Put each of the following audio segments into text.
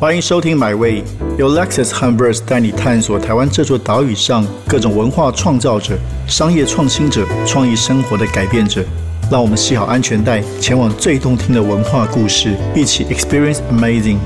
欢迎收听《My Way》，由 Lexus h u m b e r s 带你探索台湾这座岛屿上各种文化创造者、商业创新者、创意生活的改变者。让我们系好安全带，前往最动听的文化故事，一起 Experience Amazing。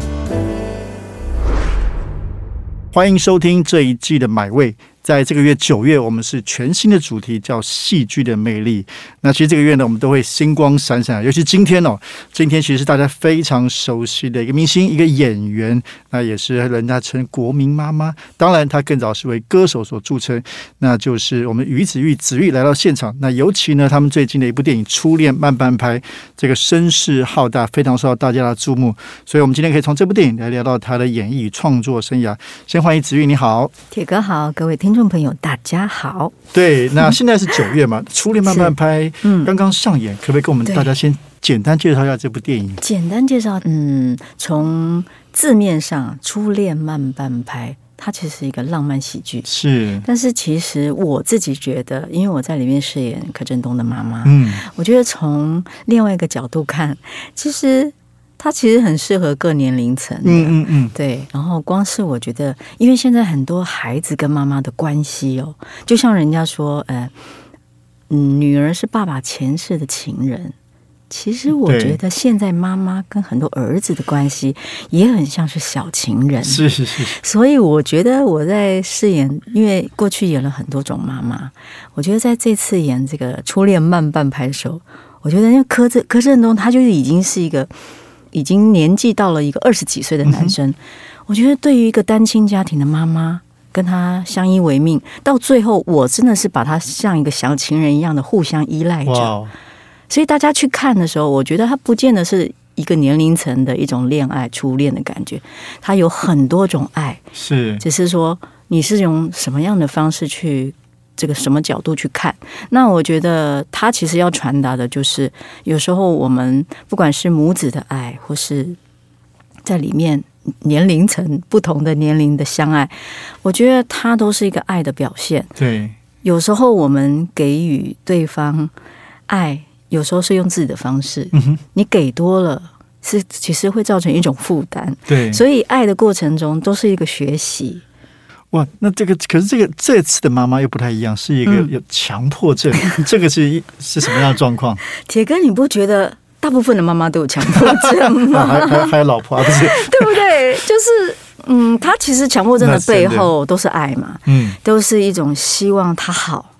欢迎收听这一季的《My Way》。在这个月九月，我们是全新的主题，叫戏剧的魅力。那其实这个月呢，我们都会星光闪闪，尤其今天哦，今天其实是大家非常熟悉的一个明星，一个演员，那也是人家称国民妈妈。当然，她更早是为歌手所著称，那就是我们于子玉子玉来到现场。那尤其呢，他们最近的一部电影《初恋慢半拍》，这个声势浩大，非常受到大家的注目。所以，我们今天可以从这部电影来聊到他的演艺创作生涯。先欢迎子玉，你好，铁哥好，各位听。听众朋友，大家好。对，那现在是九月嘛，《初恋慢慢拍》嗯，刚刚上演，可不可以跟我们大家先简单介绍一下这部电影？简单介绍，嗯，从字面上，《初恋慢半拍》它其实是一个浪漫喜剧，是。但是其实我自己觉得，因为我在里面饰演柯震东的妈妈，嗯，我觉得从另外一个角度看，其实。它其实很适合各年龄层，嗯嗯嗯，对。然后光是我觉得，因为现在很多孩子跟妈妈的关系哦，就像人家说，呃，嗯，女儿是爸爸前世的情人。其实我觉得现在妈妈跟很多儿子的关系也很像是小情人，是是是。所以我觉得我在饰演，因为过去演了很多种妈妈，我觉得在这次演这个初恋慢半拍的时候，我觉得因为柯震柯震东他就已经是一个。已经年纪到了一个二十几岁的男生，我觉得对于一个单亲家庭的妈妈，跟他相依为命，到最后我真的是把他像一个小情人一样的互相依赖着。所以大家去看的时候，我觉得他不见得是一个年龄层的一种恋爱初恋的感觉，他有很多种爱，是只是说你是用什么样的方式去。这个什么角度去看？那我觉得他其实要传达的就是，有时候我们不管是母子的爱，或是在里面年龄层不同的年龄的相爱，我觉得它都是一个爱的表现。对，有时候我们给予对方爱，有时候是用自己的方式，你给多了，是其实会造成一种负担。对，所以爱的过程中都是一个学习。哇，那这个可是这个这次的妈妈又不太一样，是一个有强迫症，这个是一是什么样的状况？铁哥，你不觉得大部分的妈妈都有强迫症吗？还还还有老婆啊，不是？对不对？就是嗯，他其实强迫症的背后都是爱嘛，嗯，都是一种希望他好，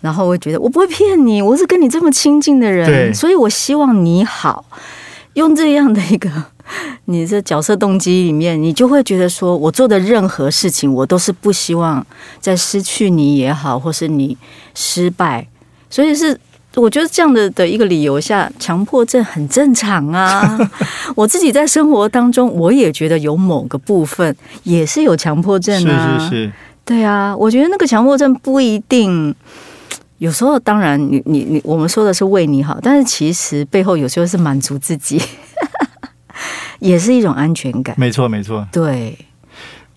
然后我觉得我不会骗你，我是跟你这么亲近的人，所以我希望你好，用这样的一个。你这角色动机里面，你就会觉得说，我做的任何事情，我都是不希望在失去你也好，或是你失败，所以是我觉得这样的的一个理由下，强迫症很正常啊。我自己在生活当中，我也觉得有某个部分也是有强迫症啊。是是是，对啊，我觉得那个强迫症不一定，有时候当然你你你，我们说的是为你好，但是其实背后有时候是满足自己。也是一种安全感，没错没错，对。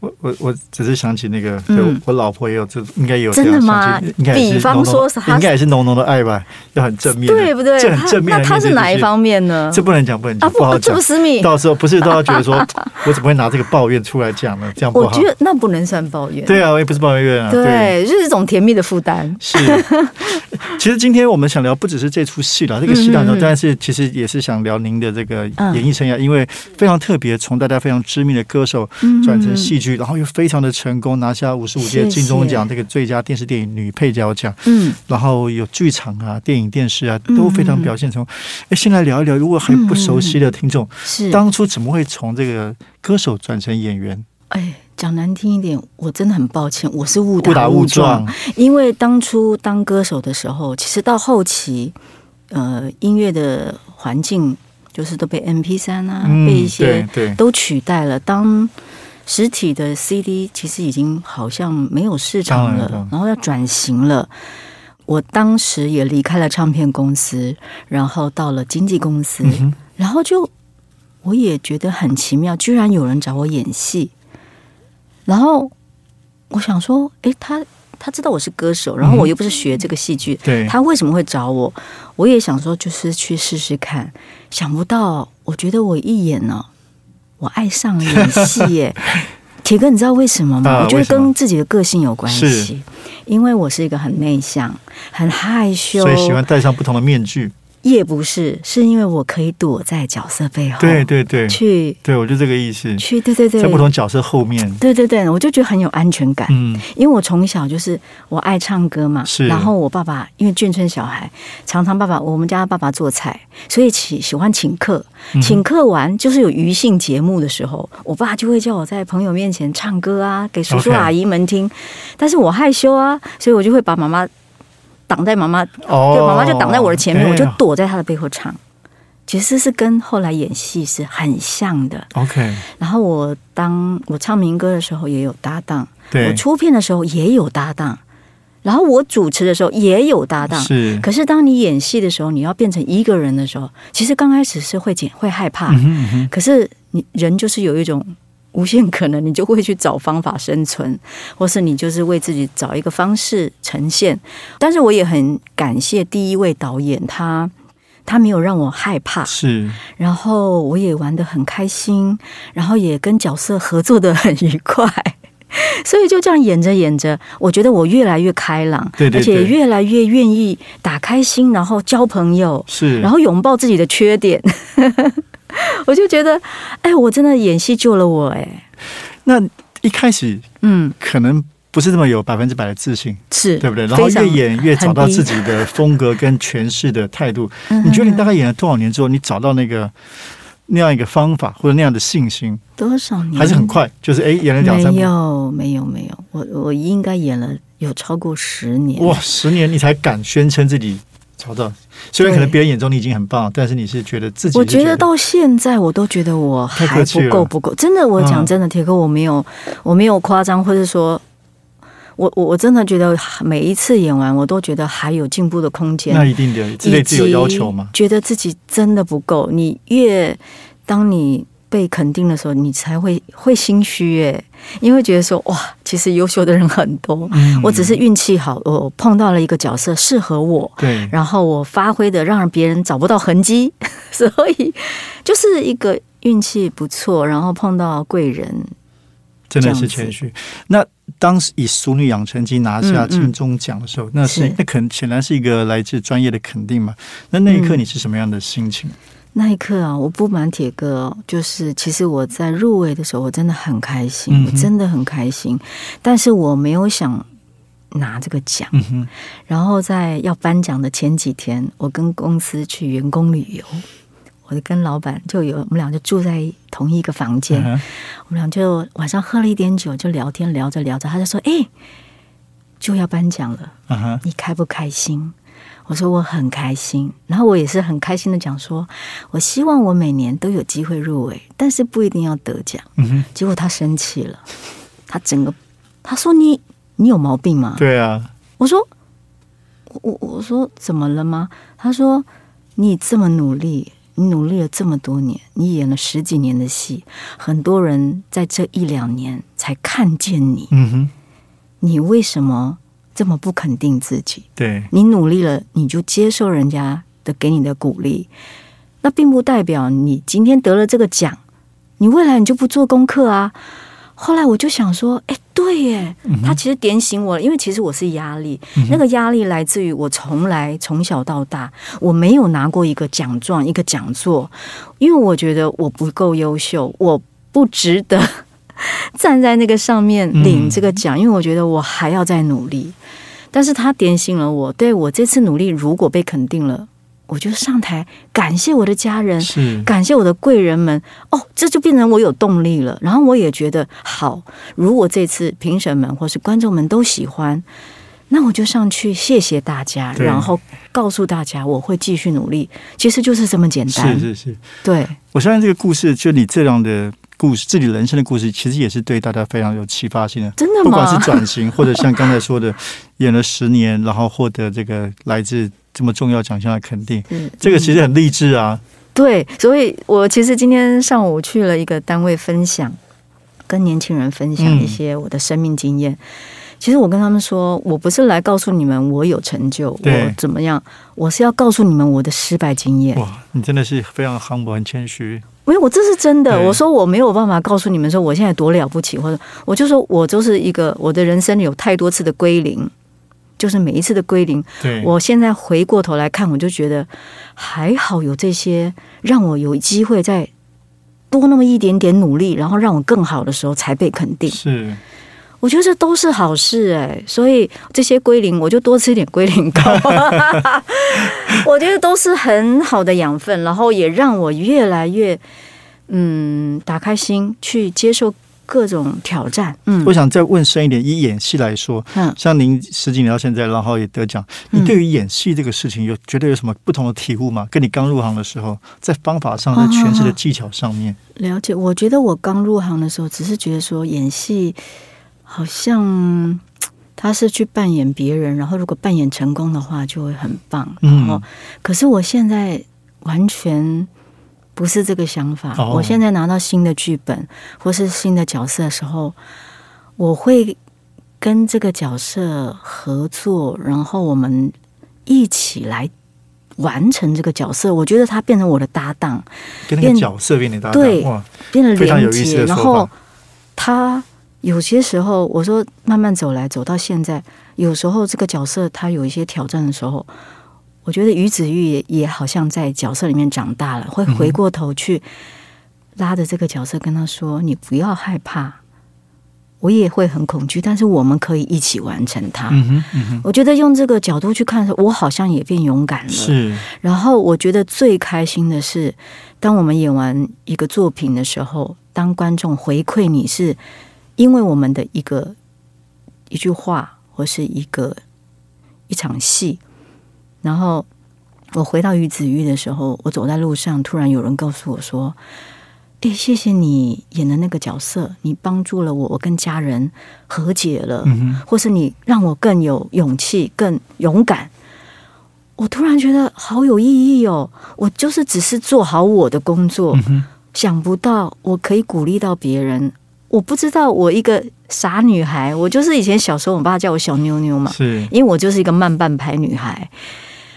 我我我只是想起那个，我老婆也有这，应该有真的吗？应该比方说，应该也是浓浓的爱吧，要很正面，对不对？这很正面。那他是哪一方面呢？这不能讲，不能讲，不好讲。私密，到时候不是都要觉得说，我怎么会拿这个抱怨出来讲呢？这样不好。我觉得那不能算抱怨。对啊，我也不是抱怨啊。对，就是一种甜蜜的负担。是。其实今天我们想聊不只是这出戏了，这个戏当中，但是其实也是想聊您的这个演艺生涯，因为非常特别，从大家非常知名的歌手转成戏剧，然后又非常的。成功拿下五十五届金钟奖这个最佳电视电影女配角奖，嗯，然后有剧场啊、电影、电视啊都非常表现成功。哎，先来聊一聊，如果还不熟悉的听众，是当初怎么会从这个歌手转成演员？哎，讲难听一点，我真的很抱歉，我是误打误撞。因为当初当歌手的时候，其实到后期，呃，音乐的环境就是都被 M P 三啊，被一些都取代了。当实体的 CD 其实已经好像没有市场了，然后要转型了。我当时也离开了唱片公司，然后到了经纪公司，然后就我也觉得很奇妙，居然有人找我演戏。然后我想说，哎，他他知道我是歌手，然后我又不是学这个戏剧，他为什么会找我？我也想说，就是去试试看。想不到，我觉得我一演呢。我爱上了演戏耶。铁哥，你知道为什么吗？我觉得跟自己的个性有关系，因为我是一个很内向、很害羞，所以喜欢戴上不同的面具。也不是，是因为我可以躲在角色背后，对对对，去，对我就这个意思，去，对对对，在不同角色后面，对对对，我就觉得很有安全感，嗯，因为我从小就是我爱唱歌嘛，是，然后我爸爸因为眷村小孩，常常爸爸我们家爸爸做菜，所以喜喜欢请客，请客完就是有余兴节目的时候，我爸就会叫我在朋友面前唱歌啊，给叔叔阿姨们听，但是我害羞啊，所以我就会把妈妈。挡在妈妈，对妈妈就挡在我的前面，我就躲在她的背后唱。其实是跟后来演戏是很像的。OK，然后我当我唱民歌的时候也有搭档，我出片的时候也有搭档，然后我主持的时候也有搭档。是，可是当你演戏的时候，你要变成一个人的时候，其实刚开始是会紧会害怕，可是你人就是有一种。无限可能，你就会去找方法生存，或是你就是为自己找一个方式呈现。但是我也很感谢第一位导演，他他没有让我害怕，是，然后我也玩的很开心，然后也跟角色合作的很愉快，所以就这样演着演着，我觉得我越来越开朗，对对，而且越来越愿意打开心，然后交朋友，是，然后拥抱自己的缺点。我就觉得，哎，我真的演戏救了我，哎。那一开始，嗯，可能不是这么有百分之百的自信，是对不对？然后越演越找到自己的风格跟诠释的态度。你觉得你大概演了多少年之后，你找到那个那样一个方法或者那样的信心？多少年？还是很快？就是哎，演了两三没有，没有，没有。我我应该演了有超过十年。哇，十年你才敢宣称自己？找到，虽然可能别人眼中你已经很棒，但是你是觉得自己。我觉得到现在我都觉得我还不够不够。真的，我讲真的，铁哥，我没有我没有夸张，或者说，我我我真的觉得每一次演完，我都觉得还有进步的空间。那一定的，自己有要求吗？觉得自己真的不够。你越当你。被肯定的时候，你才会会心虚哎，因为觉得说哇，其实优秀的人很多，我只是运气好，我碰到了一个角色适合我，对，然后我发挥的让别人找不到痕迹，所以就是一个运气不错，然后碰到贵人，真的是谦虚。那当时以《淑女养成记》拿下金钟奖的时候，那是那肯显然是一个来自专业的肯定嘛？那那一刻你是什么样的心情？那一刻啊，我不瞒铁哥，就是其实我在入围的时候，我真的很开心，我真的很开心。但是我没有想拿这个奖。然后在要颁奖的前几天，我跟公司去员工旅游，我就跟老板就有我们俩就住在同一个房间，我们俩就晚上喝了一点酒，就聊天聊着聊着，他就说：“哎，就要颁奖了，你开不开心？”我说我很开心，然后我也是很开心的讲说，我希望我每年都有机会入围，但是不一定要得奖。嗯结果他生气了，他整个他说你你有毛病吗？对啊。我说我我说怎么了吗？他说你这么努力，你努力了这么多年，你演了十几年的戏，很多人在这一两年才看见你。嗯哼，你为什么？这么不肯定自己，对你努力了，你就接受人家的给你的鼓励，那并不代表你今天得了这个奖，你未来你就不做功课啊。后来我就想说，哎，对耶，他其实点醒我了，因为其实我是压力，那个压力来自于我从来从小到大我没有拿过一个奖状、一个讲座，因为我觉得我不够优秀，我不值得。站在那个上面领这个奖，因为我觉得我还要再努力。但是他点醒了我，对我这次努力如果被肯定了，我就上台感谢我的家人，是感谢我的贵人们。哦，这就变成我有动力了。然后我也觉得好，如果这次评审们或是观众们都喜欢，那我就上去谢谢大家，然后告诉大家我会继续努力。其实就是这么简单。是是是，对我相信这个故事，就你这样的。故事，自己人生的故事，其实也是对大家非常有启发性的。真的吗？不管是转型，或者像刚才说的，演了十年，然后获得这个来自这么重要奖项的肯定，这个其实很励志啊。对，所以我其实今天上午去了一个单位分享，跟年轻人分享一些我的生命经验。其实我跟他们说，我不是来告诉你们我有成就，我怎么样，我是要告诉你们我的失败经验。哇，你真的是非常 humble，很谦虚。没有，我这是真的。我说我没有办法告诉你们说我现在多了不起，或者我就说我就是一个我的人生有太多次的归零，就是每一次的归零。对，我现在回过头来看，我就觉得还好有这些让我有机会再多那么一点点努力，然后让我更好的时候才被肯定。是。我觉得这都是好事哎，所以这些龟苓我就多吃一点龟苓膏，我觉得都是很好的养分，然后也让我越来越嗯打开心去接受各种挑战。嗯，我想再问深一点，以演戏来说，嗯，像您十几年到现在，然后也得奖，你对于演戏这个事情有觉得有什么不同的体悟吗？跟你刚入行的时候，在方法上，在诠释的技巧上面，了解。我觉得我刚入行的时候，只是觉得说演戏。好像 他是去扮演别人，然后如果扮演成功的话就会很棒。然后，可是我现在完全不是这个想法。我现在拿到新的剧本或是新的角色的时候，我会跟这个角色合作，然后我们一起来完成这个角色。我觉得他变成我的搭档，跟那个角色变成搭档，对，变得连接。然后他。有些时候，我说慢慢走来，走到现在，有时候这个角色他有一些挑战的时候，我觉得于子玉也也好像在角色里面长大了，会回过头去拉着这个角色跟他说：“你不要害怕，我也会很恐惧，但是我们可以一起完成它。”我觉得用这个角度去看我好像也变勇敢了。是。然后我觉得最开心的是，当我们演完一个作品的时候，当观众回馈你是。因为我们的一个一句话，或是一个一场戏，然后我回到于子玉的时候，我走在路上，突然有人告诉我说：“哎，谢谢你演的那个角色，你帮助了我，我跟家人和解了，或是你让我更有勇气、更勇敢。”我突然觉得好有意义哦！我就是只是做好我的工作，想不到我可以鼓励到别人。我不知道，我一个傻女孩，我就是以前小时候，我爸叫我小妞妞嘛，是，因为我就是一个慢半拍女孩，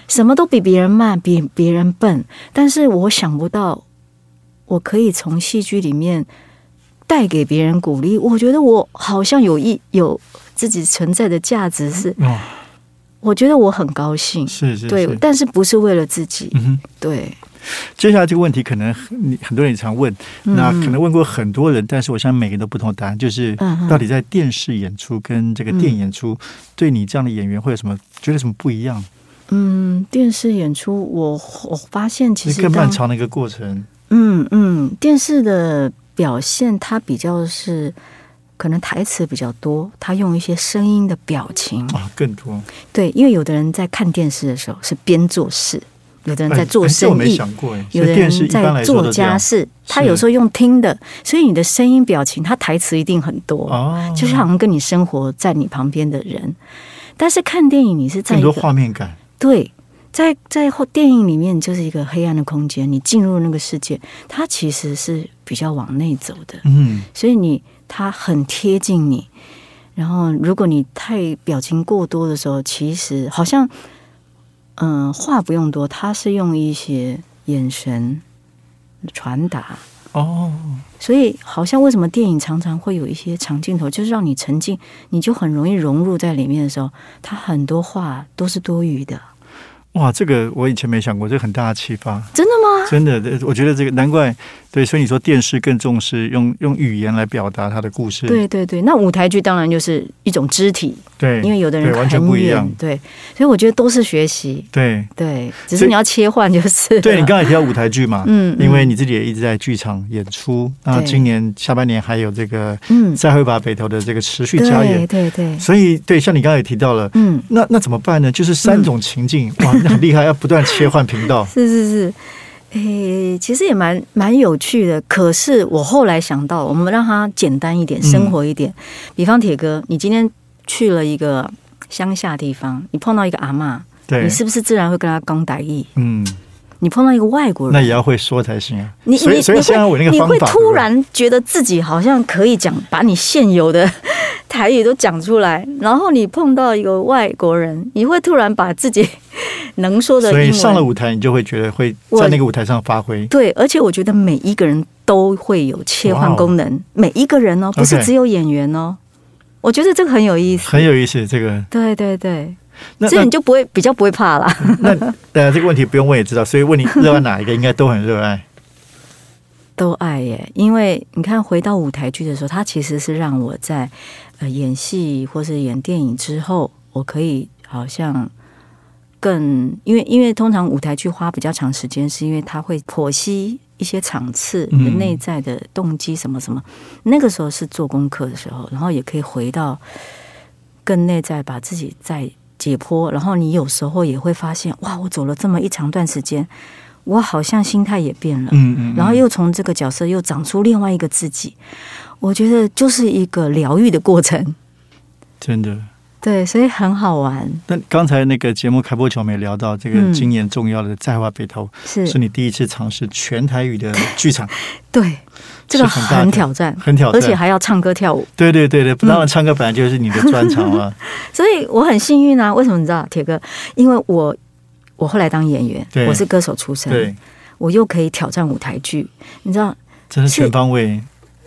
什么都比别人慢，比别人笨，但是我想不到，我可以从戏剧里面带给别人鼓励，我觉得我好像有一有自己存在的价值，是，我觉得我很高兴，是是，对，但是不是为了自己，对。接下来这个问题可能你很多人也常问，那可能问过很多人，但是我相信每个人都不同的答案，就是到底在电视演出跟这个电影演出，对你这样的演员会有什么觉得什么不一样？嗯，电视演出我我发现其实更漫长的一个过程。嗯嗯，电视的表现它比较是可能台词比较多，他用一些声音的表情啊更多。对，因为有的人在看电视的时候是边做事。有的人在做生意，有的人在做家事，他有时候用听的，所以你的声音、表情，他台词一定很多，就是好像跟你生活在你旁边的人。但是看电影，你是在很多画面感，对，在在电影里面就是一个黑暗的空间，你进入那个世界，它其实是比较往内走的，嗯，所以你它很贴近你。然后，如果你太表情过多的时候，其实好像。嗯，话不用多，他是用一些眼神传达哦，所以好像为什么电影常常会有一些长镜头，就是让你沉浸，你就很容易融入在里面的时候，他很多话都是多余的。哇，这个我以前没想过，这很大的启发，真的吗？真的，我觉得这个难怪。对，所以你说电视更重视用用语言来表达他的故事。对对对，那舞台剧当然就是一种肢体。对，因为有的人完全不一样。对，所以我觉得都是学习。对对，只是你要切换就是。对你刚才提到舞台剧嘛，嗯，因为你自己也一直在剧场演出，那今年下半年还有这个嗯，再会把北投的这个持续加演，对对。所以对，像你刚才也提到了，嗯，那那怎么办呢？就是三种情境，哇，那很厉害，要不断切换频道。是是是。诶，其实也蛮蛮有趣的。可是我后来想到，我们让它简单一点，生活一点。比方铁哥，你今天去了一个乡下地方，你碰到一个阿妈，你是不是自然会跟他讲歹意？嗯。你碰到一个外国人，那也要会说才行啊。你你你会你会突然觉得自己好像可以讲，把你现有的 台语都讲出来。然后你碰到一个外国人，你会突然把自己能说的。所以上了舞台，你就会觉得会在那个舞台上发挥。对，而且我觉得每一个人都会有切换功能，每一个人哦，不是只有演员哦。我觉得这个很有意思，很有意思。这个，对对对，这你就不会比较不会怕了。那呃，这个问题不用问也知道，所以问你热爱哪一个，应该都很热爱。都爱耶，因为你看回到舞台剧的时候，它其实是让我在呃演戏或是演电影之后，我可以好像更因为因为通常舞台剧花比较长时间，是因为它会剖析一些场次的内在的动机什么什么，那个时候是做功课的时候，然后也可以回到更内在，把自己再解剖，然后你有时候也会发现，哇，我走了这么一长段时间。我好像心态也变了，嗯嗯，然后又从这个角色又长出另外一个自己，我觉得就是一个疗愈的过程，真的，对，所以很好玩。那刚才那个节目开播前，我们也聊到这个今年重要的在华北投，是是你第一次尝试全台语的剧场，对，这个很挑战，很挑战，而且还要唱歌跳舞，对对对对，当然唱歌本来就是你的专长啊，所以我很幸运啊。为什么你知道，铁哥？因为我。我后来当演员，我是歌手出身，我又可以挑战舞台剧，你知道，真是全方位。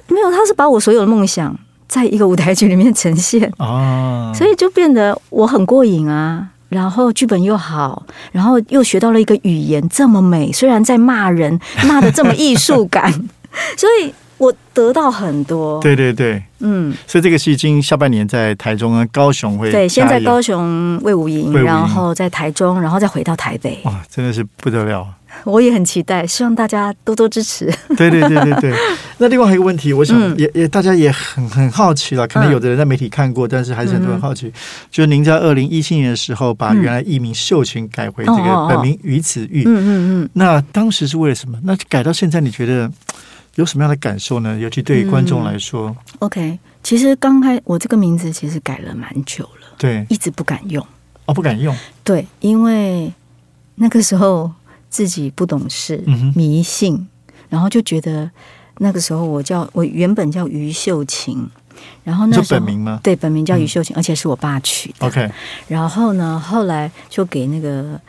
没有，他是把我所有的梦想在一个舞台剧里面呈现哦，所以就变得我很过瘾啊。然后剧本又好，然后又学到了一个语言这么美，虽然在骂人，骂的这么艺术感，所以。我得到很多，对对对，嗯，所以这个戏今下半年在台中跟高雄会，对，先在高雄魏武营，然后在台中，然后再回到台北，哇，真的是不得了！我也很期待，希望大家多多支持。对对对对对。那另外还有一个问题，我想也也大家也很很好奇了，可能有的人在媒体看过，但是还是很多人好奇，就是您在二零一七年的时候把原来艺名秀琴改回这个本名于子玉，嗯嗯嗯，那当时是为了什么？那改到现在，你觉得？有什么样的感受呢？尤其对于观众来说，OK，其实刚开我这个名字其实改了蛮久了，对，一直不敢用，哦，不敢用，对，因为那个时候自己不懂事，迷信，然后就觉得那个时候我叫我原本叫于秀琴。然后那本名吗？对，本名叫于秀琴，而且是我爸取的。OK。然后呢，后来就给那个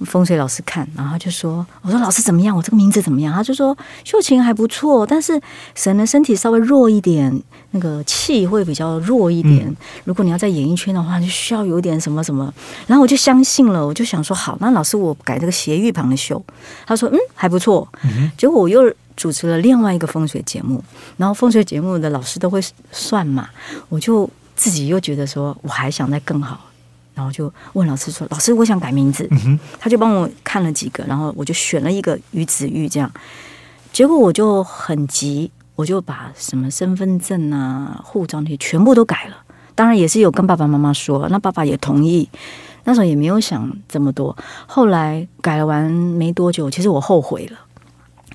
风水老师看，然后就说：“我说老师怎么样？我这个名字怎么样？”他就说：“秀琴还不错，但是神的身体稍微弱一点，那个气会比较弱一点。如果你要在演艺圈的话，就需要有点什么什么。”然后我就相信了，我就想说：“好，那老师我改这个斜玉旁的秀。”他说：“嗯，还不错。”结果我又。主持了另外一个风水节目，然后风水节目的老师都会算嘛，我就自己又觉得说我还想再更好，然后就问老师说：“老师，我想改名字。”他就帮我看了几个，然后我就选了一个于子玉这样。结果我就很急，我就把什么身份证啊、护照那些全部都改了。当然也是有跟爸爸妈妈说，那爸爸也同意。那时候也没有想这么多。后来改了完没多久，其实我后悔了。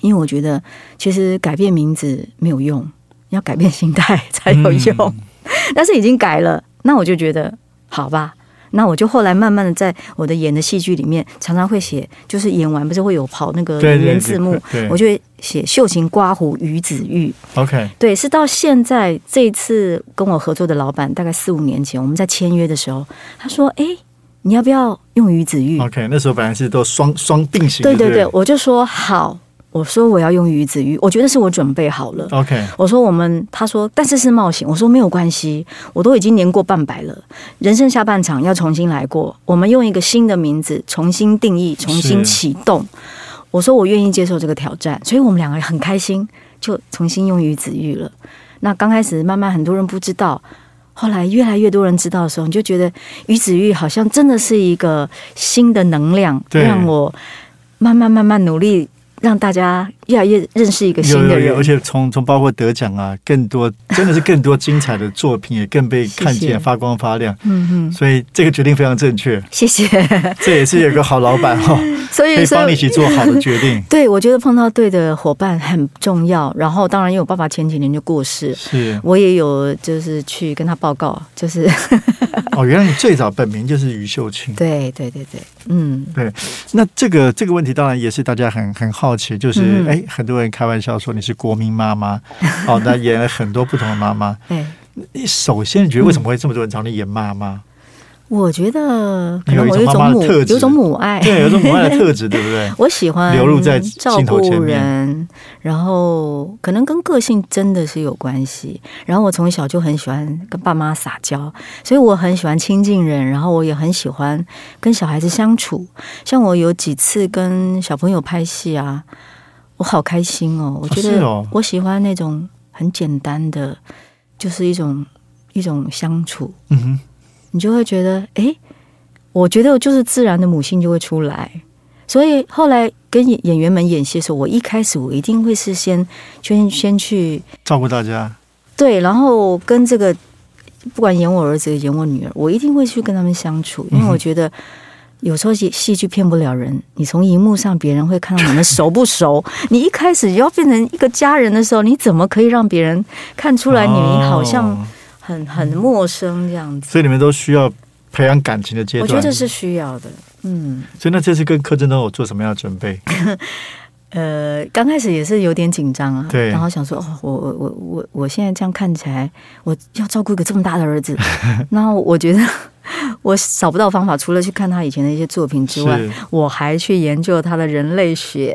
因为我觉得，其实改变名字没有用，要改变心态才有用。但是已经改了，那我就觉得好吧。那我就后来慢慢的在我的演的戏剧里面，常常会写，就是演完不是会有跑那个演员字幕，我就会写“秀琴刮胡于子玉”。OK，对，是到现在这一次跟我合作的老板，大概四五年前我们在签约的时候，他说：“哎，你要不要用于子玉？”OK，那时候本来是都双双定型。对对对，我就说好。我说我要用鱼子鱼，我觉得是我准备好了。OK，我说我们，他说但是是冒险。我说没有关系，我都已经年过半百了，人生下半场要重新来过。我们用一个新的名字重新定义，重新启动。我说我愿意接受这个挑战，所以我们两个很开心，就重新用鱼子玉了。那刚开始慢慢很多人不知道，后来越来越多人知道的时候，你就觉得鱼子玉好像真的是一个新的能量，让我慢慢慢慢努力。让大家越来越认识一个新的人，而且从从包括得奖啊，更多真的是更多精彩的作品，也更被看见发光发亮。嗯嗯，所以这个决定非常正确。谢谢，这也是有个好老板哈，所以可以帮你一起做好的决定。对，我觉得碰到对的伙伴很重要。然后，当然因为我爸爸前几年就过世，是我也有就是去跟他报告，就是哦，原来你最早本名就是于秀清。对对对对，嗯，对。那这个这个问题当然也是大家很很好。好奇就是，哎，很多人开玩笑说你是国民妈妈，哦，那演了很多不同的妈妈。对，你首先你觉得为什么会这么多人找你演妈妈？我觉得可有一能我有一种母有一种母爱，对，有种母爱的特质，对不对？我喜欢流露在照顾人，然后可能跟个性真的是有关系。然后我从小就很喜欢跟爸妈撒娇，所以我很喜欢亲近人，然后我也很喜欢跟小孩子相处。像我有几次跟小朋友拍戏啊，我好开心哦！我觉得我喜欢那种很简单的，就是一种一种相处。嗯哼，你就会觉得，哎，我觉得就是自然的母性就会出来。所以后来跟演演员们演戏的时候，我一开始我一定会是先先先去照顾大家，对，然后跟这个不管演我儿子演我女儿，我一定会去跟他们相处，因为我觉得。有时候戏戏剧骗不了人，你从荧幕上别人会看到你们熟不熟。你一开始要变成一个家人的时候，你怎么可以让别人看出来你好像哦很很陌生这样子？所以你们都需要培养感情的阶段。我觉得是需要的。嗯，所以那这次跟柯震东有做什么样的准备？呃，刚开始也是有点紧张啊，对。然后想说，哦，我我我我我现在这样看起来，我要照顾一个这么大的儿子，然后我觉得 我找不到方法，除了去看他以前的一些作品之外，我还去研究他的人类学，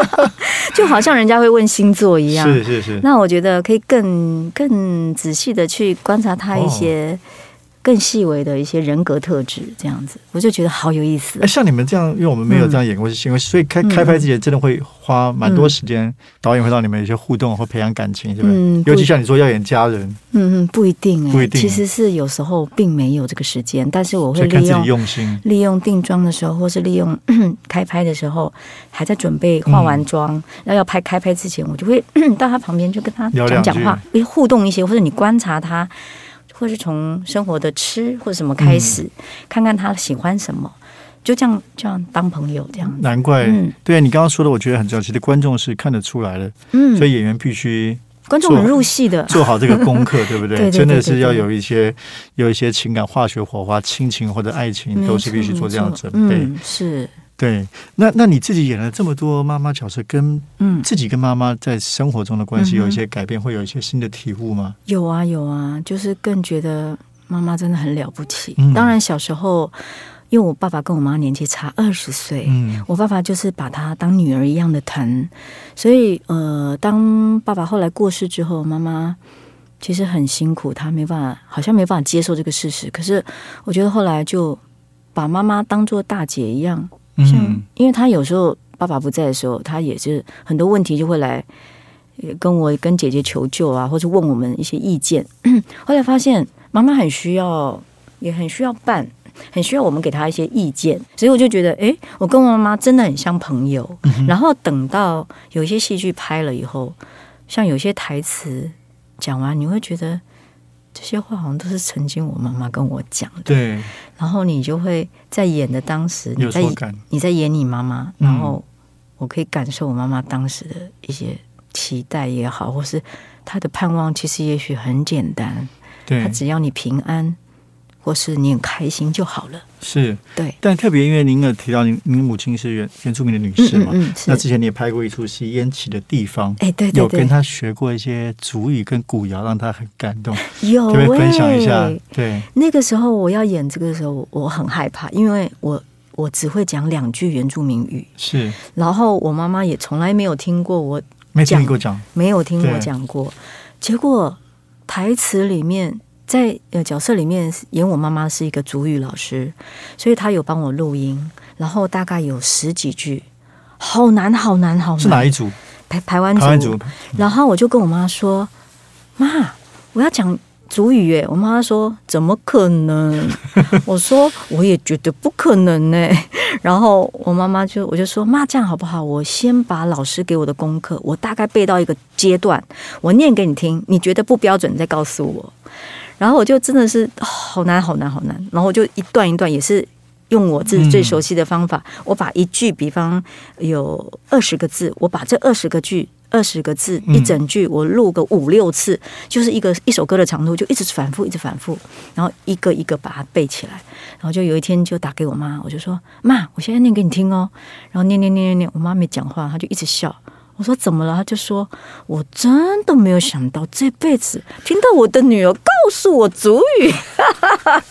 就好像人家会问星座一样。是是是，那我觉得可以更更仔细的去观察他一些更细微的一些人格特质，这样子，我就觉得好有意思哎，。像你们这样，因为我们没有这样演过戏，所以开嗯开拍之前真的会花蛮多时间，导演会让你们有一些互动或培养感情，是不是？嗯尤其像你说要演家人，嗯嗯，不一定哎、不一定其实是有时候并没有这个时间，但是我会利用用心。利用定妆的时候，或是利用 开拍的时候，还在准备化完妆，然后要拍开拍之前，我就会 到他旁边就跟他讲讲话，诶互动一些，或者你观察他，或是从生活的吃或者什么开始，嗯看看他喜欢什么，就这样这样当朋友这样。难怪，嗯对你刚刚说的，我觉得很重要。其实观众是看得出来的，嗯所以演员必须观众很入戏的，做好这个功课，对不对？对对对真的是要有一些有一些情感化学火花，亲情或者爱情都是必须做这样的准备。嗯，是，对，那那你自己演了这么多妈妈角色，跟嗯，自己跟妈妈在生活中的关系有一些改变，会有一些新的体悟吗？有啊有啊，就是更觉得妈妈真的很了不起。嗯当然小时候，因为我爸爸跟我妈年纪差二十岁，嗯我爸爸就是把她当女儿一样的疼，所以呃，当爸爸后来过世之后，妈妈其实很辛苦，她没办法，好像没办法接受这个事实。可是我觉得后来就把妈妈当做大姐一样，像嗯，因为他有时候爸爸不在的时候，他也是很多问题就会来。呃跟我跟姐姐求救啊，或者问我们一些意见。后来发现妈妈很需要，也很需要伴，很需要我们给她一些意见，所以我就觉得，诶，我跟我妈妈真的很像朋友。然后等到有一些戏剧拍了以后，像有些台词讲完，你会觉得这些话好像都是曾经我妈妈跟我讲的，对，然后你就会在演的当时，你在。你在演你妈妈，嗯。然后我可以感受我妈妈当时的一些期待也好，或是她的盼望，其实也许很简单，对。她，只要你平安，或是你很开心就好了。是。对，但特别因为您有提到您您母亲是原原住民的女嗯士嘛，嗯嗯，是那，之前你也拍过一出戏《烟起的地方》。哎，对对对，有跟她学过一些族语跟古谣，让她很感动，有可不可以分享一下欸？对，那个时候我要演这个的时候，我很害怕，因为我我只会讲两句原住民语，是然后我妈妈也从来没有听过我没听讲你给我讲，没有听我对讲过。结果台词里面，在呃角色里面演我妈妈是一个主语老师，所以她有帮我录音，然后大概有十几句，好难好难好难。是哪一组？台台湾台湾组。然后我就跟我妈说：“妈，我要讲主语耶。”我妈说：“怎么可能？” 我说：“我也觉得不可能呢。” 然后我妈妈就我就说：“妈，这样好不好？我先把老师给我的功课，我大概背到一个阶段，我念给你听，你觉得不标准再告诉我。”然后我就真的是、哦好难好难好难，然后我就一段一段也是。用我自己最熟悉的方法，我把一句，比方有二十个字，我把这二十个句、二十个字嗯一整句，我录个五六次，就是一个一首歌的长度，就一直反复，一直反复，然后一个一个把它背起来。然后就有一天就打给我妈，我就说：“妈，我现在念给你听哦。”然后念念念念念，我妈没讲话，她就一直笑。我说怎么了？他就说：“我真的没有想到这辈子听到我的女儿告诉我主语。”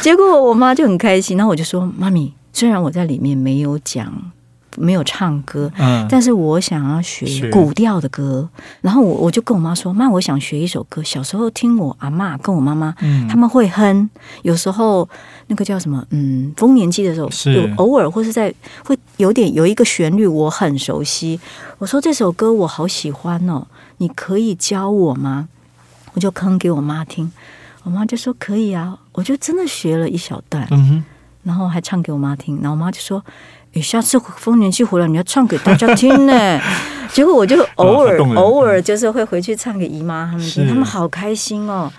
结果我妈就很开心，然后我就说：“妈咪，虽然我在里面没有讲。”没有唱歌，嗯，但是我想要学古调的歌，然后我我就跟我妈说，妈，我想学一首歌。小时候听我阿妈跟我妈妈，嗯，他们会哼，有时候那个叫什么，嗯，丰年祭的时候，有偶尔或是在会有点有一个旋律我很熟悉。我说这首歌我好喜欢哦，你可以教我吗？我就哼给我妈听，我妈就说可以啊，我就真的学了一小段，嗯哼，然后还唱给我妈听，然后我妈就说。你下次丰年祭回来，你要唱给大家听呢。结果我就偶尔偶尔就是会回去唱给姨妈他们听，他们好开心哦。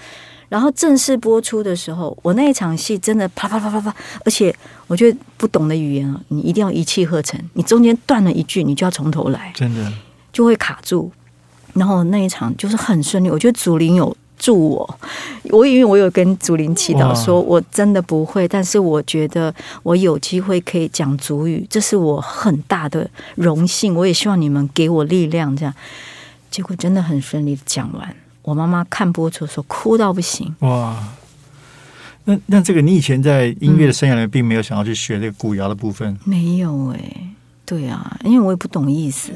然后正式播出的时候，我那一场戏真的啪啪啪啪啪，而且我觉得不懂的语言啊，你一定要一气呵成。你中间断了一句，你就要从头来，真的就会卡住。然后那一场就是很顺利，我觉得祖林有。助我，我以为我有跟祖林祈祷，说我真的不会，但是我觉得我有机会可以讲祖语，这是我很大的荣幸。我也希望你们给我力量，这样结果真的很顺利讲完。我妈妈看播出的时候哭到不行。哇，那那这个你以前在音乐的生涯里面并没有想要去学这个古谣的部分？没有哎。对啊，因为我也不懂意思，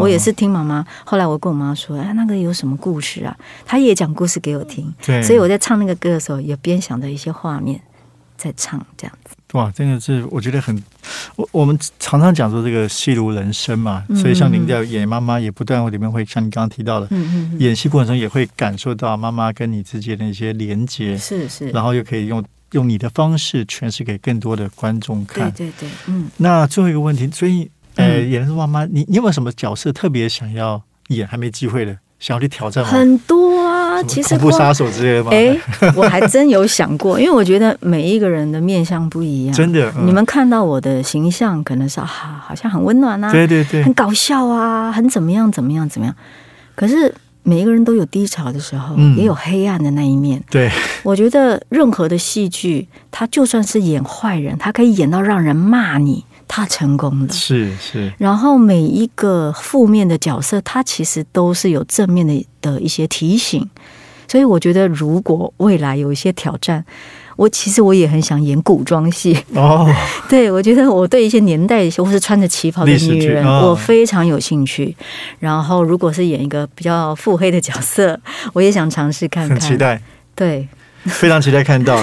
我也是听妈妈。后来我跟我妈说：“哎，那个有什么故事啊？”她也讲故事给我听，对所以我在唱那个歌的时候，也边想着一些画面在唱这样子。哇，真的是我觉得很，我我们常常讲说这个戏如人生嘛，所以像您在演妈妈，也不断里面会像你刚刚提到的，演戏过程中也会感受到妈妈跟你之间的一些连接，是是，然后又可以用。用你的方式诠释给更多的观众看。对对对，嗯。那最后一个问题，所以，呃，演的是妈妈，你你有没有什么角色特别想要演，还没机会的，想要去挑战吗？很多啊，其实恐怖杀手之类的吗？哎，我还真有想过，因为我觉得每一个人的面相不一样。真的，你们看到我的形象，可能是啊，好像很温暖啊，对对对，很搞笑啊，很怎么样怎么样怎么样。可是。每一个人都有低潮的时候，也有黑暗的那一面。对，我觉得任何的戏剧，他就算是演坏人，他可以演到让人骂你，他成功了。是是。然后每一个负面的角色，他其实都是有正面的的一些提醒。所以我觉得，如果未来有一些挑战。我其实我也很想演古装戏哦，对我觉得我对一些年代或是穿着旗袍的女人，我非常有兴趣。然后如果是演一个比较腹黑的角色，我也想尝试看看。很期待，对。非常期待看到，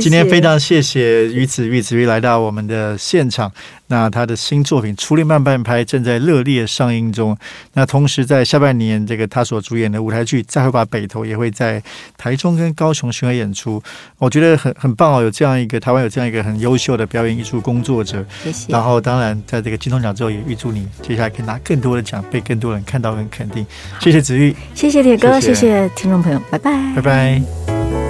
今天非常谢谢于子玉子玉来到我们的现场。那他的新作品《初恋慢半拍》正在热烈上映中。那同时在下半年，这个他所主演的舞台剧《再会吧北投》也会在台中跟高雄巡回演出。我觉得很很棒哦，有这样一个台湾有这样一个很优秀的表演艺术工作者。谢谢。然后当然在这个金钟奖之后，也预祝你接下来可以拿更多的奖，被更多人看到跟肯定。谢谢子玉，谢谢铁哥，谢谢听众朋友，拜拜，拜拜。